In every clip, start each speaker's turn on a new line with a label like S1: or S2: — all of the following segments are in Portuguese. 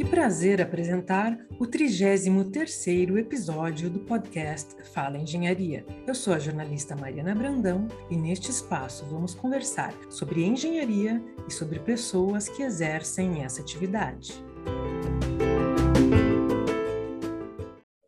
S1: Que prazer apresentar o 33º episódio do podcast Fala Engenharia. Eu sou a jornalista Mariana Brandão e neste espaço vamos conversar sobre engenharia e sobre pessoas que exercem essa atividade.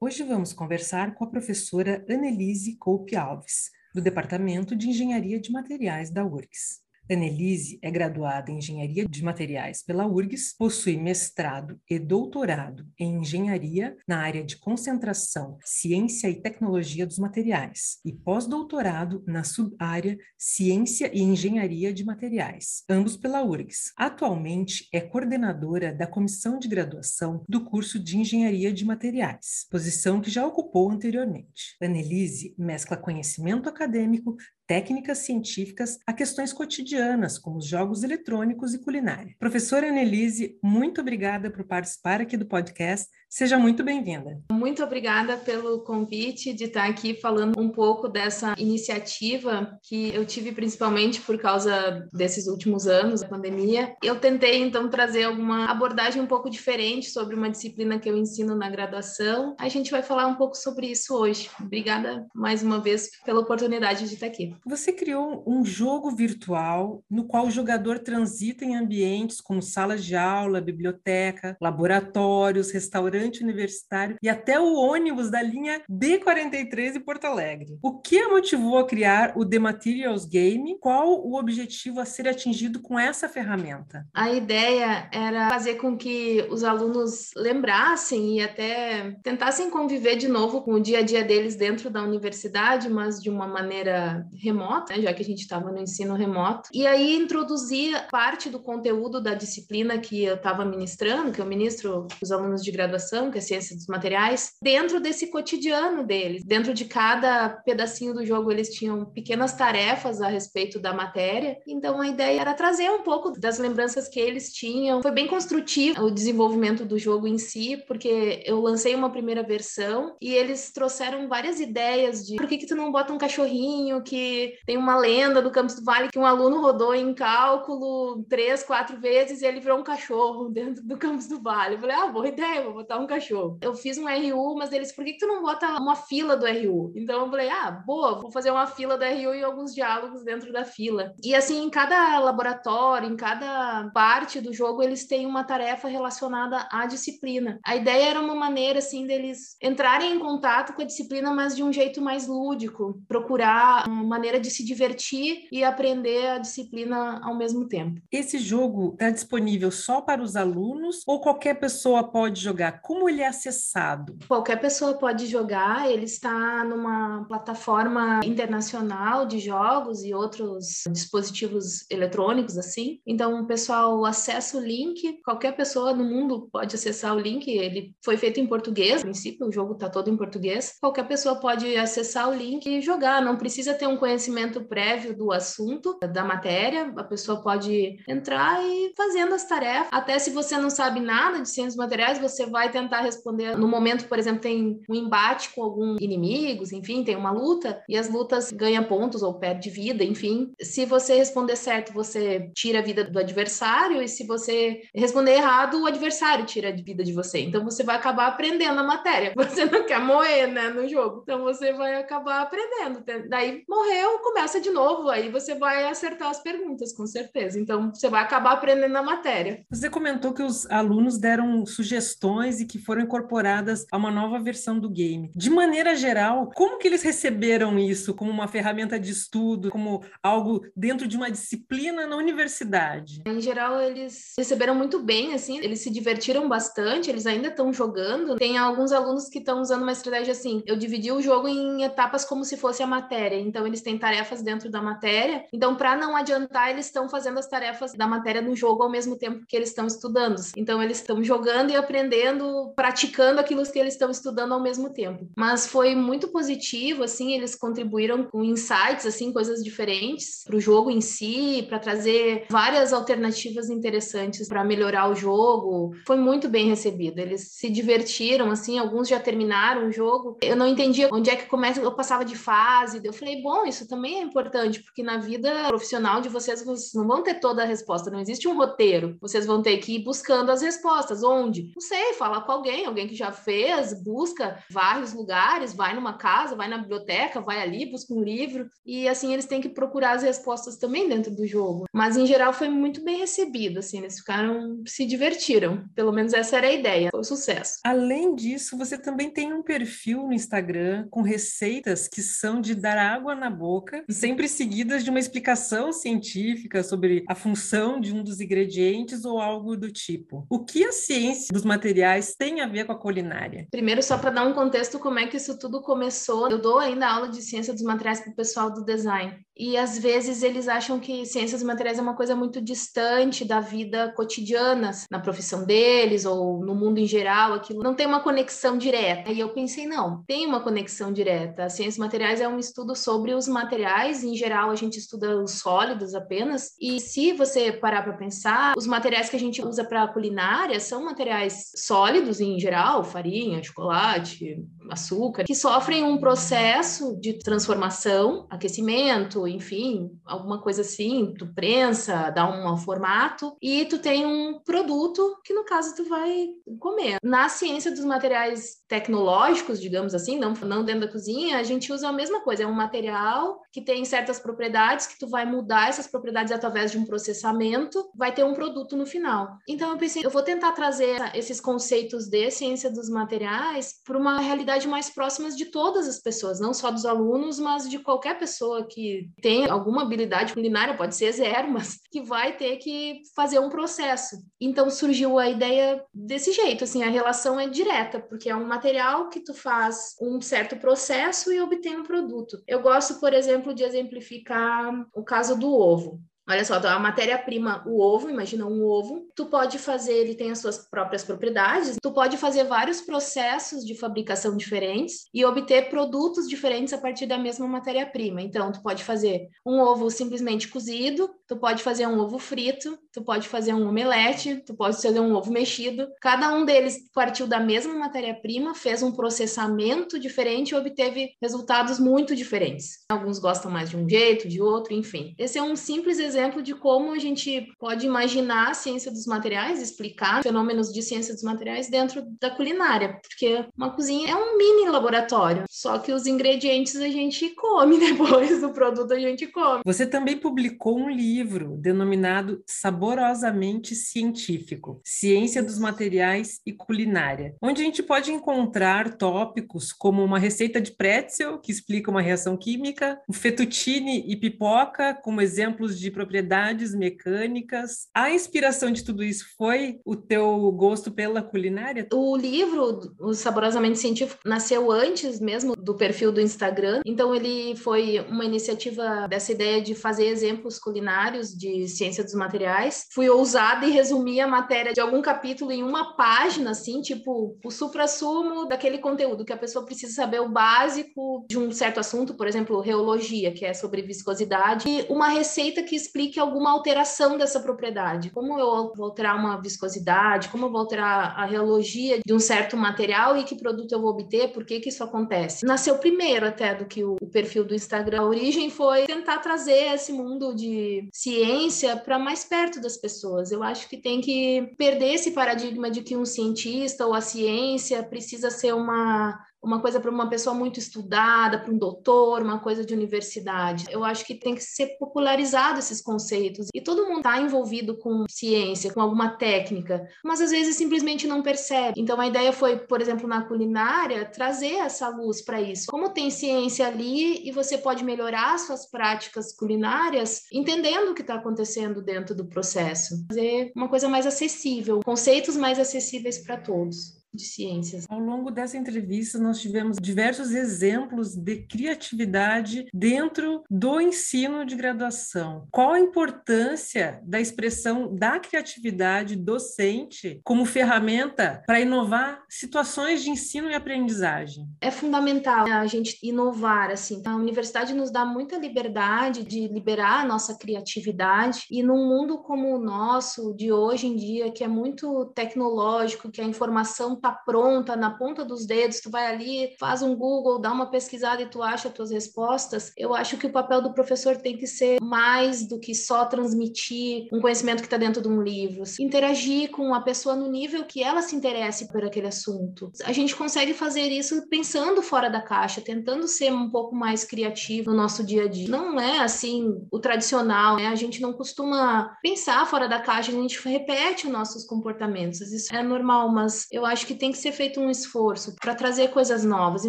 S1: Hoje vamos conversar com a professora Annelise Coupe Alves, do Departamento de Engenharia de Materiais da URGS. Annelise é graduada em Engenharia de Materiais pela URGS, possui mestrado e doutorado em Engenharia na área de concentração Ciência e Tecnologia dos Materiais e pós-doutorado na subárea Ciência e Engenharia de Materiais, ambos pela URGS. Atualmente é coordenadora da comissão de graduação do curso de Engenharia de Materiais, posição que já ocupou anteriormente. Annelise mescla conhecimento acadêmico, técnicas científicas a questões cotidianas, como os jogos eletrônicos e culinária. Professora Annelise, muito obrigada por participar aqui do podcast Seja muito bem-vinda.
S2: Muito obrigada pelo convite de estar aqui falando um pouco dessa iniciativa que eu tive principalmente por causa desses últimos anos da pandemia. Eu tentei então trazer alguma abordagem um pouco diferente sobre uma disciplina que eu ensino na graduação. A gente vai falar um pouco sobre isso hoje. Obrigada mais uma vez pela oportunidade de estar aqui.
S1: Você criou um jogo virtual no qual o jogador transita em ambientes como salas de aula, biblioteca, laboratórios, restaurantes universitário e até o ônibus da linha B43 em Porto Alegre. O que a motivou a criar o The Materials Game? Qual o objetivo a ser atingido com essa ferramenta?
S2: A ideia era fazer com que os alunos lembrassem e até tentassem conviver de novo com o dia a dia deles dentro da universidade, mas de uma maneira remota, né, já que a gente estava no ensino remoto. E aí introduzia parte do conteúdo da disciplina que eu estava ministrando, que eu ministro os alunos de graduação computação, que é ciência dos materiais, dentro desse cotidiano deles. Dentro de cada pedacinho do jogo, eles tinham pequenas tarefas a respeito da matéria. Então, a ideia era trazer um pouco das lembranças que eles tinham. Foi bem construtivo o desenvolvimento do jogo em si, porque eu lancei uma primeira versão e eles trouxeram várias ideias de por que, que tu não bota um cachorrinho que tem uma lenda do Campos do Vale que um aluno rodou em cálculo três, quatro vezes e ele virou um cachorro dentro do Campos do Vale. Eu falei, ah, boa ideia, vou botar um cachorro. Eu fiz um RU, mas eles, por que, que tu não bota uma fila do RU? Então eu falei, ah, boa, vou fazer uma fila do RU e alguns diálogos dentro da fila. E assim, em cada laboratório, em cada parte do jogo, eles têm uma tarefa relacionada à disciplina. A ideia era uma maneira, assim, deles entrarem em contato com a disciplina, mas de um jeito mais lúdico, procurar uma maneira de se divertir e aprender a disciplina ao mesmo tempo.
S1: Esse jogo está disponível só para os alunos ou qualquer pessoa pode jogar? Como ele é acessado?
S2: Qualquer pessoa pode jogar, ele está numa plataforma internacional de jogos e outros dispositivos eletrônicos, assim. Então, o pessoal acessa o link, qualquer pessoa no mundo pode acessar o link, ele foi feito em português, no princípio, o jogo está todo em português. Qualquer pessoa pode acessar o link e jogar, não precisa ter um conhecimento prévio do assunto, da matéria, a pessoa pode entrar e fazendo as tarefas. Até se você não sabe nada de ciências materiais, você vai tentar responder. No momento, por exemplo, tem um embate com alguns inimigos, enfim, tem uma luta, e as lutas ganham pontos ou perde vida, enfim. Se você responder certo, você tira a vida do adversário, e se você responder errado, o adversário tira a vida de você. Então você vai acabar aprendendo a matéria. Você não quer morrer, né, no jogo. Então você vai acabar aprendendo. Daí morreu, começa de novo, aí você vai acertar as perguntas, com certeza. Então você vai acabar aprendendo a matéria.
S1: Você comentou que os alunos deram sugestões e que foram incorporadas a uma nova versão do game. De maneira geral, como que eles receberam isso como uma ferramenta de estudo, como algo dentro de uma disciplina na universidade?
S2: Em geral, eles receberam muito bem, assim, eles se divertiram bastante, eles ainda estão jogando. Tem alguns alunos que estão usando uma estratégia assim, eu dividi o jogo em etapas como se fosse a matéria. Então, eles têm tarefas dentro da matéria. Então, para não adiantar, eles estão fazendo as tarefas da matéria no jogo ao mesmo tempo que eles estão estudando. Então, eles estão jogando e aprendendo praticando aquilo que eles estão estudando ao mesmo tempo. Mas foi muito positivo, assim, eles contribuíram com insights, assim, coisas diferentes para o jogo em si, para trazer várias alternativas interessantes para melhorar o jogo. Foi muito bem recebido. Eles se divertiram, assim, alguns já terminaram o jogo. Eu não entendia onde é que começa, eu passava de fase. Eu falei, bom, isso também é importante, porque na vida profissional de vocês, vocês não vão ter toda a resposta, não existe um roteiro. Vocês vão ter que ir buscando as respostas. Onde? Não sei, fala com alguém, alguém que já fez, busca vários lugares, vai numa casa, vai na biblioteca, vai ali, busca um livro. E assim, eles têm que procurar as respostas também dentro do jogo. Mas em geral foi muito bem recebido, assim, eles ficaram, se divertiram. Pelo menos essa era a ideia, foi um sucesso.
S1: Além disso, você também tem um perfil no Instagram com receitas que são de dar água na boca, sempre seguidas de uma explicação científica sobre a função de um dos ingredientes ou algo do tipo. O que a ciência dos materiais tem a ver com a culinária?
S2: Primeiro, só para dar um contexto, como é que isso tudo começou. Eu dou ainda aula de ciência dos materiais para o pessoal do design. E às vezes eles acham que ciências materiais é uma coisa muito distante da vida cotidiana, na profissão deles ou no mundo em geral, aquilo não tem uma conexão direta. E eu pensei, não, tem uma conexão direta. A ciência dos materiais é um estudo sobre os materiais, em geral a gente estuda os sólidos apenas. E se você parar para pensar, os materiais que a gente usa para culinária são materiais sólidos em geral, farinha, chocolate, açúcar, que sofrem um processo de transformação, aquecimento, enfim, alguma coisa assim, tu prensa, dá um formato e tu tem um produto que no caso tu vai comer. Na ciência dos materiais tecnológicos, digamos assim, não, não dentro da cozinha, a gente usa a mesma coisa, é um material que tem certas propriedades que tu vai mudar essas propriedades através de um processamento, vai ter um produto no final. Então eu pensei, eu vou tentar trazer esses conceitos de ciência dos materiais para uma realidade mais próxima de todas as pessoas, não só dos alunos, mas de qualquer pessoa que tem alguma habilidade culinária, pode ser zero, mas que vai ter que fazer um processo. Então surgiu a ideia desse jeito, assim, a relação é direta, porque é um material que tu faz um certo processo e obtém um produto. Eu gosto, por exemplo, de exemplificar o caso do ovo. Olha só, a matéria-prima, o ovo, imagina um ovo, tu pode fazer, ele tem as suas próprias propriedades, tu pode fazer vários processos de fabricação diferentes e obter produtos diferentes a partir da mesma matéria-prima. Então, tu pode fazer um ovo simplesmente cozido, tu pode fazer um ovo frito, tu pode fazer um omelete, tu pode fazer um ovo mexido. Cada um deles partiu da mesma matéria-prima, fez um processamento diferente e obteve resultados muito diferentes. Alguns gostam mais de um jeito, de outro, enfim. Esse é um simples exemplo exemplo de como a gente pode imaginar a ciência dos materiais, explicar fenômenos de ciência dos materiais dentro da culinária, porque uma cozinha é um mini laboratório, só que os ingredientes a gente come depois, o produto a gente come.
S1: Você também publicou um livro denominado Saborosamente Científico: Ciência dos Materiais e Culinária, onde a gente pode encontrar tópicos como uma receita de pretzel que explica uma reação química, o fettuccine e pipoca como exemplos de propriedades mecânicas. A inspiração de tudo isso foi o teu gosto pela culinária?
S2: O livro, o Saborosamente Científico, nasceu antes mesmo do perfil do Instagram. Então, ele foi uma iniciativa dessa ideia de fazer exemplos culinários de ciência dos materiais. Fui ousada e resumi a matéria de algum capítulo em uma página, assim, tipo o supra-sumo daquele conteúdo que a pessoa precisa saber o básico de um certo assunto, por exemplo, reologia, que é sobre viscosidade, e uma receita que explique alguma alteração dessa propriedade. Como eu vou alterar uma viscosidade, como eu vou alterar a reologia de um certo material e que produto eu vou obter, por que, que isso acontece. Nasceu primeiro até do que o, o perfil do Instagram. A origem foi tentar trazer esse mundo de ciência para mais perto das pessoas. Eu acho que tem que perder esse paradigma de que um cientista ou a ciência precisa ser uma uma coisa para uma pessoa muito estudada, para um doutor, uma coisa de universidade. Eu acho que tem que ser popularizado esses conceitos e todo mundo está envolvido com ciência, com alguma técnica, mas às vezes simplesmente não percebe. Então a ideia foi, por exemplo, na culinária, trazer essa luz para isso. Como tem ciência ali e você pode melhorar suas práticas culinárias entendendo o que está acontecendo dentro do processo. Fazer uma coisa mais acessível, conceitos mais acessíveis para todos. De ciências.
S1: Ao longo dessa entrevista, nós tivemos diversos exemplos de criatividade dentro do ensino de graduação. Qual a importância da expressão da criatividade docente como ferramenta para inovar situações de ensino e aprendizagem?
S2: É fundamental a gente inovar, assim. A universidade nos dá muita liberdade de liberar a nossa criatividade e num mundo como o nosso de hoje em dia, que é muito tecnológico, que a informação está pronta na ponta dos dedos, tu vai ali, faz um Google, dá uma pesquisada e tu acha as tuas respostas. Eu acho que o papel do professor tem que ser mais do que só transmitir um conhecimento que está dentro de um livro. Interagir com a pessoa no nível que ela se interesse por aquele assunto. A gente consegue fazer isso pensando fora da caixa, tentando ser um pouco mais criativo no nosso dia a dia. Não é assim o tradicional, né? A gente não costuma pensar fora da caixa, a gente repete os nossos comportamentos. Isso é normal, mas eu acho que tem que ser feito um esforço para trazer coisas novas e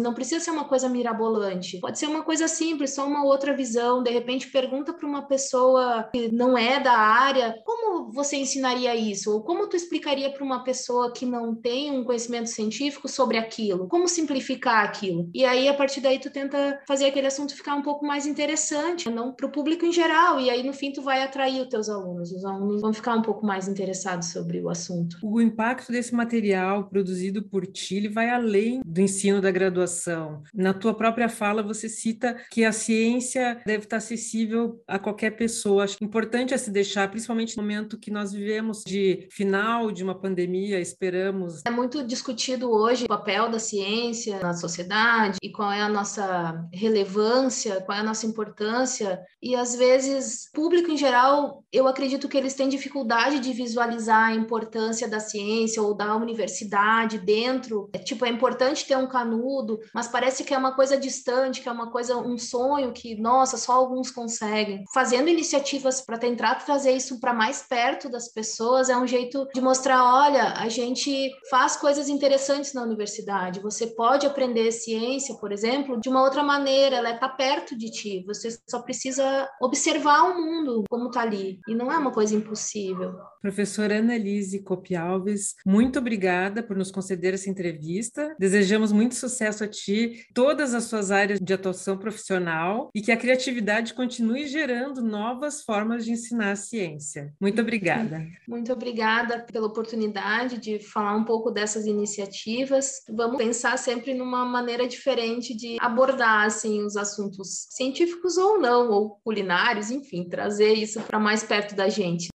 S2: não precisa ser uma coisa mirabolante. Pode ser uma coisa simples, só uma outra visão. De repente, pergunta para uma pessoa que não é da área como você ensinaria isso ou como tu explicaria para uma pessoa que não tem um conhecimento científico sobre aquilo, como simplificar aquilo. E aí a partir daí tu tenta fazer aquele assunto ficar um pouco mais interessante, não para o público em geral. E aí no fim tu vai atrair os teus alunos. Os alunos vão ficar um pouco mais interessados sobre o assunto.
S1: O impacto desse material produzido por ti ele vai além do ensino da graduação. Na tua própria fala, você cita que a ciência deve estar acessível a qualquer pessoa. Acho importante é se deixar, principalmente no momento que nós vivemos de final de uma pandemia, esperamos.
S2: É muito discutido hoje o papel da ciência na sociedade e qual é a nossa relevância, qual é a nossa importância. E às vezes, público em geral, eu acredito que eles têm dificuldade de visualizar a importância da ciência ou da universidade dentro. É, tipo, é importante ter um canudo, mas parece que é uma coisa distante, que é uma coisa, um sonho que, nossa, só alguns conseguem. Fazendo iniciativas para tentar trazer isso para mais perto das pessoas é um jeito de mostrar, olha, a gente faz coisas interessantes na universidade. Você pode aprender ciência, por exemplo, de uma outra maneira, ela está perto de ti. Você só precisa observar o mundo como está ali. E não é uma coisa impossível.
S1: Professora Annalise Copialves, muito obrigada por nos conceder essa entrevista. Desejamos muito sucesso a ti, todas as suas áreas de atuação profissional e que a criatividade continue gerando novas formas de ensinar a ciência. Muito obrigada.
S2: Muito obrigada pela oportunidade de falar um pouco dessas iniciativas. Vamos pensar sempre numa maneira diferente de abordar assim os assuntos científicos ou não, ou culinários, enfim, trazer isso para mais perto da gente.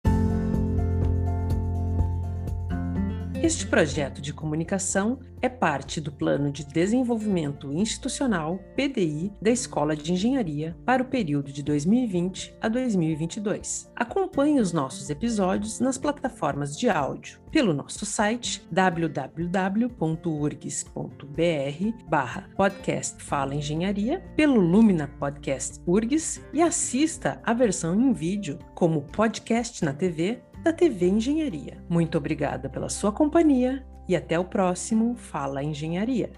S1: Este projeto de comunicação é parte do Plano de Desenvolvimento Institucional PDI da Escola de Engenharia para o período de 2020 a 2022. Acompanhe os nossos episódios nas plataformas de áudio pelo nosso site www.urgs.br podcast Fala Engenharia, pelo Lumina Podcast URGS e assista a versão em vídeo como podcast na TV da TV Engenharia. Muito obrigada pela sua companhia e até o próximo Fala Engenharia.